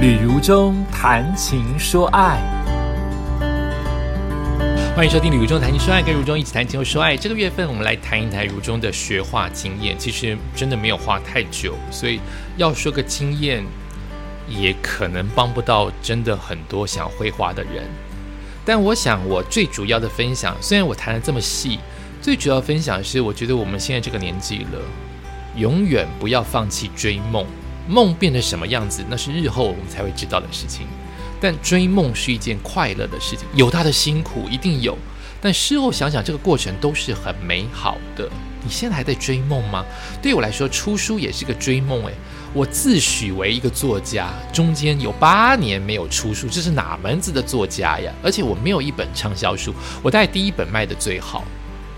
旅如中谈情说爱，欢迎收听旅如中谈情说爱，跟如中一起谈情说爱。这个月份我们来谈一谈如中的学画经验，其实真的没有画太久，所以要说个经验，也可能帮不到真的很多想绘画的人。但我想，我最主要的分享，虽然我谈的这么细，最主要分享是，我觉得我们现在这个年纪了，永远不要放弃追梦。梦变成什么样子，那是日后我们才会知道的事情。但追梦是一件快乐的事情，有它的辛苦一定有，但事后想想，这个过程都是很美好的。你现在还在追梦吗？对我来说，出书也是个追梦。诶，我自诩为一个作家，中间有八年没有出书，这是哪门子的作家呀？而且我没有一本畅销书，我带第一本卖的最好。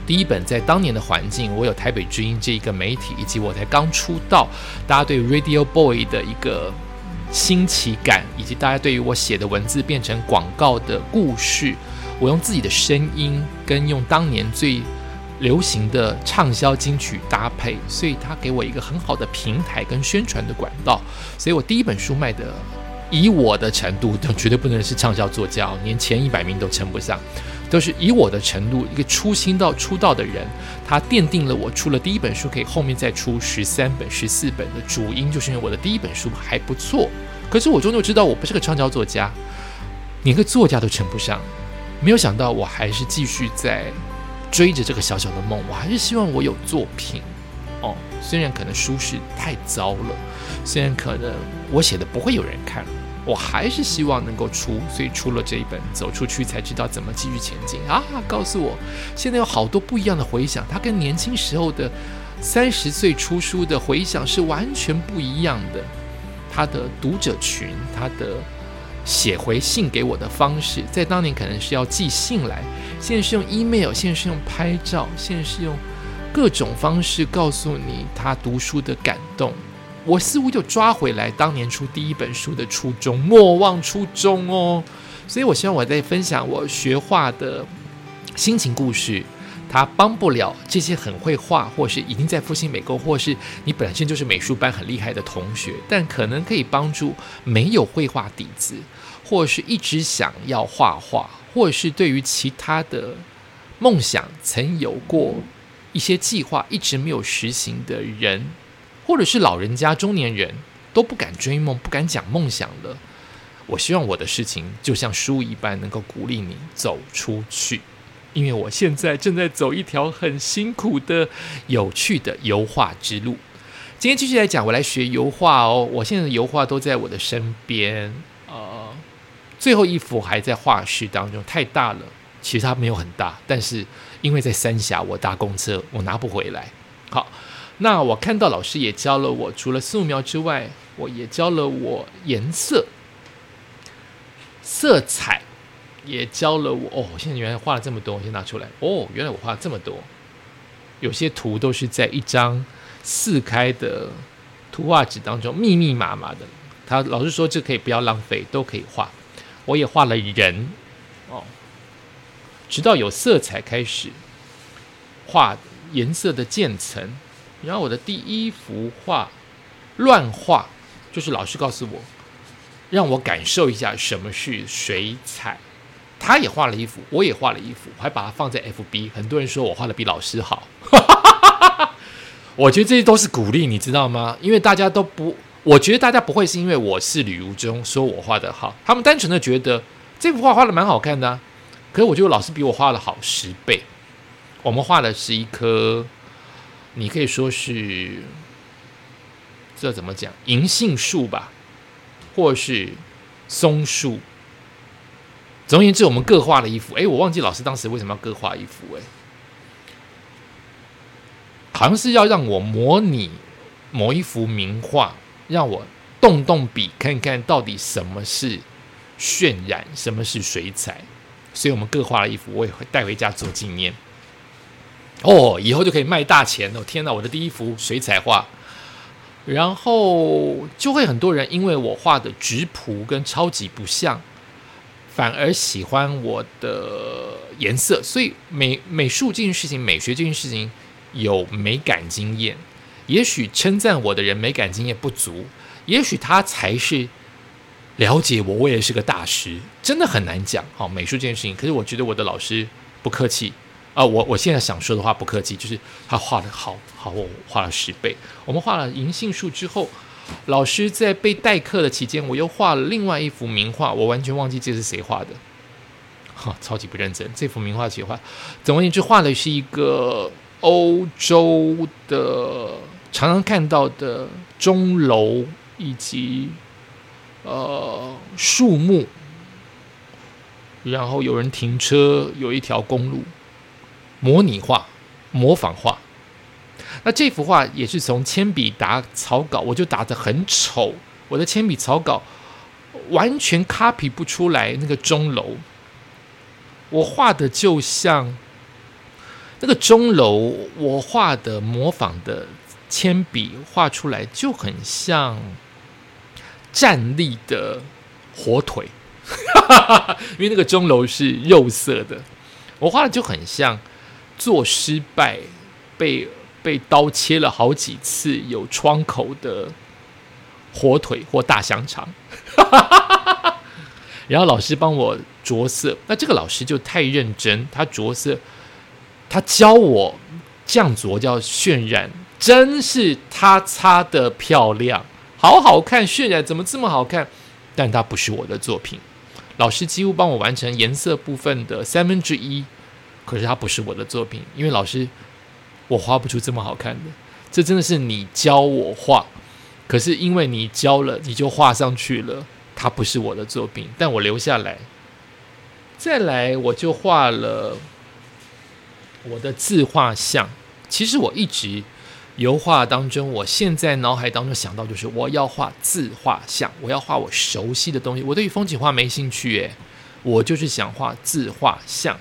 第一本在当年的环境，我有台北之音这一个媒体，以及我才刚出道，大家对 Radio Boy 的一个新奇感，以及大家对于我写的文字变成广告的故事，我用自己的声音跟用当年最流行的畅销金曲搭配，所以他给我一个很好的平台跟宣传的管道，所以我第一本书卖的，以我的程度，都绝对不能是畅销作家，连前一百名都称不上。都是以我的程度，一个初心到出道的人，他奠定了我出了第一本书，可以后面再出十三本、十四本的主因，就是因为我的第一本书还不错。可是我终究知道我不是个畅销作家，连个作家都称不上。没有想到我还是继续在追着这个小小的梦，我还是希望我有作品哦。虽然可能书是太糟了，虽然可能我写的不会有人看。我还是希望能够出，所以出了这一本，走出去才知道怎么继续前进啊！告诉我，现在有好多不一样的回想，它跟年轻时候的三十岁出书的回想是完全不一样的。他的读者群，他的写回信给我的方式，在当年可能是要寄信来，现在是用 email，现在是用拍照，现在是用各种方式告诉你他读书的感动。我似乎就抓回来当年出第一本书的初衷，莫忘初衷哦。所以我希望我在分享我学画的心情故事，它帮不了这些很会画，或是已经在复兴美工，或是你本身就是美术班很厉害的同学，但可能可以帮助没有绘画底子，或是一直想要画画，或是对于其他的梦想曾有过一些计划，一直没有实行的人。或者是老人家、中年人都不敢追梦、不敢讲梦想了。我希望我的事情就像书一般，能够鼓励你走出去。因为我现在正在走一条很辛苦的、有趣的油画之路。今天继续来讲，我来学油画哦。我现在的油画都在我的身边，呃，最后一幅还在画室当中，太大了。其实它没有很大，但是因为在三峡，我搭公车，我拿不回来。好。那我看到老师也教了我，除了素描之外，我也教了我颜色、色彩，也教了我。哦，现在原来画了这么多，我先拿出来。哦，原来我画了这么多，有些图都是在一张四开的图画纸当中密密麻麻的。他老师说这可以不要浪费，都可以画。我也画了人，哦，直到有色彩开始画颜色的渐层。然后我的第一幅画乱画，就是老师告诉我，让我感受一下什么是水彩。他也画了一幅，我也画了一幅，还把它放在 FB。很多人说我画的比老师好，我觉得这些都是鼓励，你知道吗？因为大家都不，我觉得大家不会是因为我是吕如中说我画的好，他们单纯的觉得这幅画画的蛮好看的。可是我觉得老师比我画的好十倍。我们画的是一颗。你可以说是这怎么讲？银杏树吧，或是松树。总而言之，我们各画了一幅。哎，我忘记老师当时为什么要各画一幅？哎，好像是要让我模拟某一幅名画，让我动动笔，看看到底什么是渲染，什么是水彩。所以我们各画了一幅，我也会带回家做纪念。哦，以后就可以卖大钱了！天哪，我的第一幅水彩画，然后就会很多人因为我画的直朴跟超级不像，反而喜欢我的颜色。所以美美术这件事情，美学这件事情有美感经验，也许称赞我的人美感经验不足，也许他才是了解我，我也是个大师，真的很难讲。好，美术这件事情，可是我觉得我的老师不客气啊。我我现在想说的话不客气，就是他画的好好，我画了十倍。我们画了银杏树之后，老师在被代课的期间，我又画了另外一幅名画，我完全忘记这是谁画的，哈，超级不认真。这幅名画谁画？总而言之，画的是一个欧洲的常常看到的钟楼以及。呃，树木，然后有人停车，有一条公路，模拟画、模仿画。那这幅画也是从铅笔打草稿，我就打得很丑，我的铅笔草稿完全 copy 不出来那个钟楼。我画的就像那个钟楼，我画的模仿的铅笔画出来就很像。站立的火腿，因为那个钟楼是肉色的，我画的就很像做失败被被刀切了好几次有窗口的火腿或大香肠，然后老师帮我着色，那这个老师就太认真，他着色，他教我这样着叫渲染，真是他擦的漂亮。好好看，渲染怎么这么好看？但它不是我的作品。老师几乎帮我完成颜色部分的三分之一，可是它不是我的作品，因为老师，我画不出这么好看的。这真的是你教我画，可是因为你教了，你就画上去了，它不是我的作品，但我留下来。再来，我就画了我的自画像。其实我一直。油画当中，我现在脑海当中想到就是我要画自画像，我要画我熟悉的东西。我对于风景画没兴趣，诶，我就是想画自画像，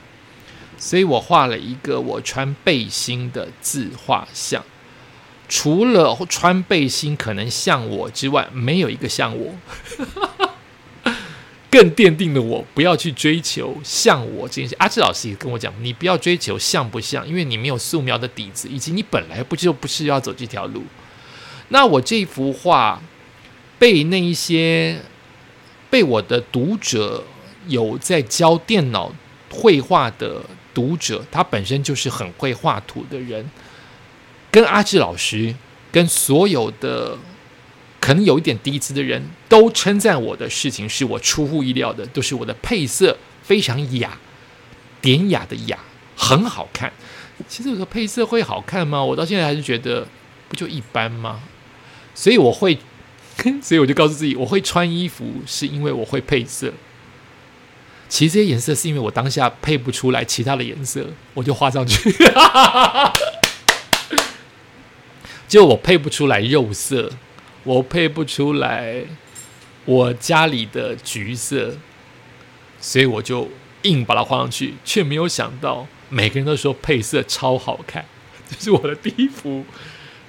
所以我画了一个我穿背心的自画像。除了穿背心可能像我之外，没有一个像我。更奠定了我不要去追求像我这件事。阿志老师也跟我讲，你不要追求像不像，因为你没有素描的底子，以及你本来不就不是要走这条路。那我这幅画被那一些被我的读者有在教电脑绘画的读者，他本身就是很会画图的人，跟阿志老师，跟所有的。可能有一点低姿的人都称赞我的事情是我出乎意料的，都是我的配色非常雅，典雅的雅，很好看。其实有个配色会好看吗？我到现在还是觉得不就一般吗？所以我会，所以我就告诉自己，我会穿衣服是因为我会配色。其实这些颜色是因为我当下配不出来其他的颜色，我就画上去。就我配不出来肉色。我配不出来我家里的橘色，所以我就硬把它画上去，却没有想到每个人都说配色超好看。这是我的第一幅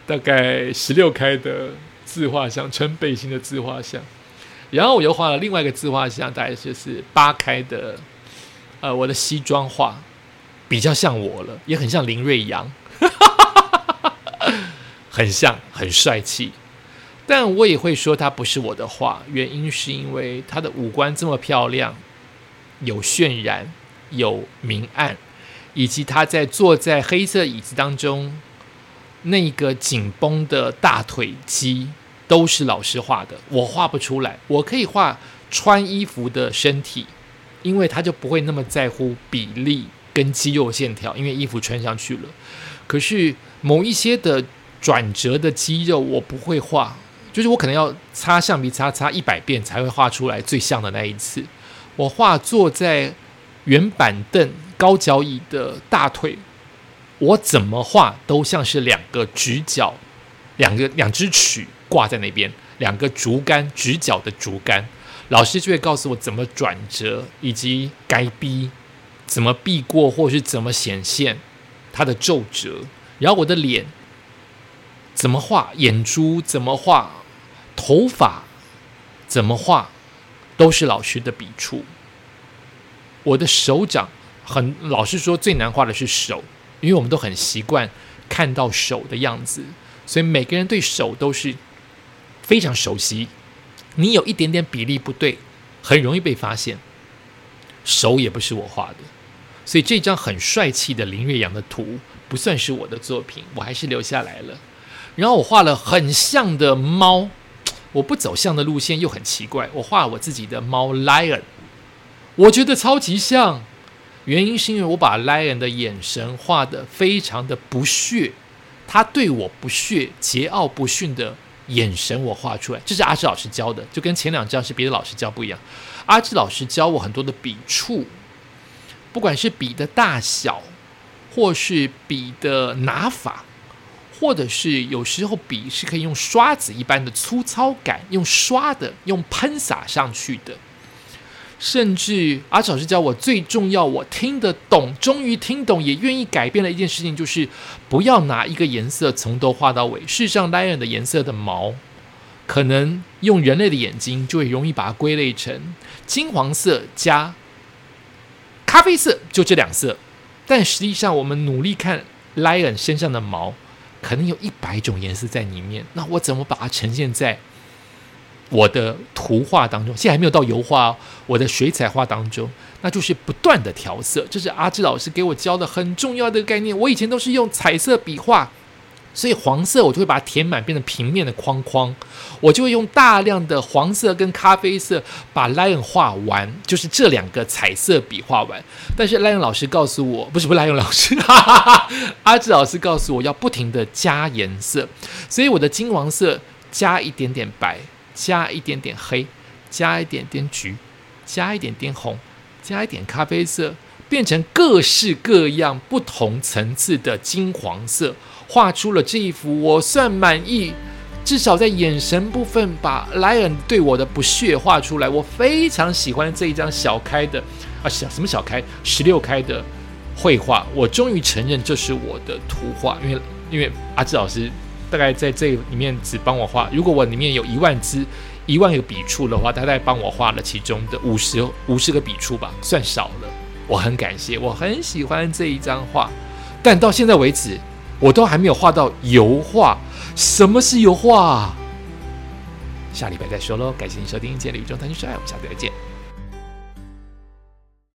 大概十六开的自画像，穿背心的自画像。然后我又画了另外一个自画像，大概就是八开的，呃，我的西装画比较像我了，也很像林瑞阳，很像，很帅气。但我也会说，它不是我的画，原因是因为他的五官这么漂亮，有渲染，有明暗，以及他在坐在黑色椅子当中那个紧绷的大腿肌，都是老师画的，我画不出来。我可以画穿衣服的身体，因为他就不会那么在乎比例跟肌肉线条，因为衣服穿上去了。可是某一些的转折的肌肉，我不会画。就是我可能要擦橡皮擦擦一百遍才会画出来最像的那一次。我画坐在圆板凳高脚椅的大腿，我怎么画都像是两个直角，两个两只曲挂在那边，两个竹竿直角的竹竿。老师就会告诉我怎么转折，以及该逼怎么避过，或是怎么显现它的皱褶。然后我的脸怎么画，眼珠怎么画。头发怎么画，都是老师的笔触。我的手掌很，老师说最难画的是手，因为我们都很习惯看到手的样子，所以每个人对手都是非常熟悉，你有一点点比例不对，很容易被发现。手也不是我画的，所以这张很帅气的林月阳的图不算是我的作品，我还是留下来了。然后我画了很像的猫，我不走像的路线又很奇怪，我画我自己的猫 Lion，我觉得超级像。原因是因为我把 Lion 的眼神画的非常的不屑，他对我不屑、桀骜不驯的眼神我画出来，这是阿志老师教的，就跟前两张是别的老师教不一样。阿志老师教我很多的笔触，不管是笔的大小，或是笔的拿法，或者是有时候笔是可以用刷子一般的粗糙感，用刷的，用喷洒上去的。甚至阿志老师教我最重要，我听得懂，终于听懂，也愿意改变的一件事情，就是不要拿一个颜色从头画到尾。事实上，lion 的颜色的毛，可能用人类的眼睛就会容易把它归类成金黄色加咖啡色，就这两色。但实际上，我们努力看 lion 身上的毛，可能有一百种颜色在里面。那我怎么把它呈现在？我的图画当中，现在还没有到油画哦。我的水彩画当中，那就是不断的调色，这是阿志老师给我教的很重要的概念。我以前都是用彩色笔画，所以黄色我就会把它填满，变成平面的框框。我就会用大量的黄色跟咖啡色把 lion 画完，就是这两个彩色笔画完。但是 lion 老师告诉我，不是不是 lion 老师，哈哈哈阿志老师告诉我要不停的加颜色，所以我的金黄色加一点点白。加一点点黑，加一点点橘，加一点点红，加一点咖啡色，变成各式各样不同层次的金黄色，画出了这一幅我算满意。至少在眼神部分，把莱恩对我的不屑画出来。我非常喜欢这一张小开的啊，小什么小开十六开的绘画。我终于承认这是我的图画，因为因为阿志老师。大概在这里面只帮我画，如果我里面有一万支、一万个笔触的话，他大概帮我画了其中的五十五十个笔触吧，算少了。我很感谢，我很喜欢这一张画，但到现在为止，我都还没有画到油画。什么是油画？下礼拜再说喽。感谢您收听《今天的宇宙谈心说爱》，我们下次再见。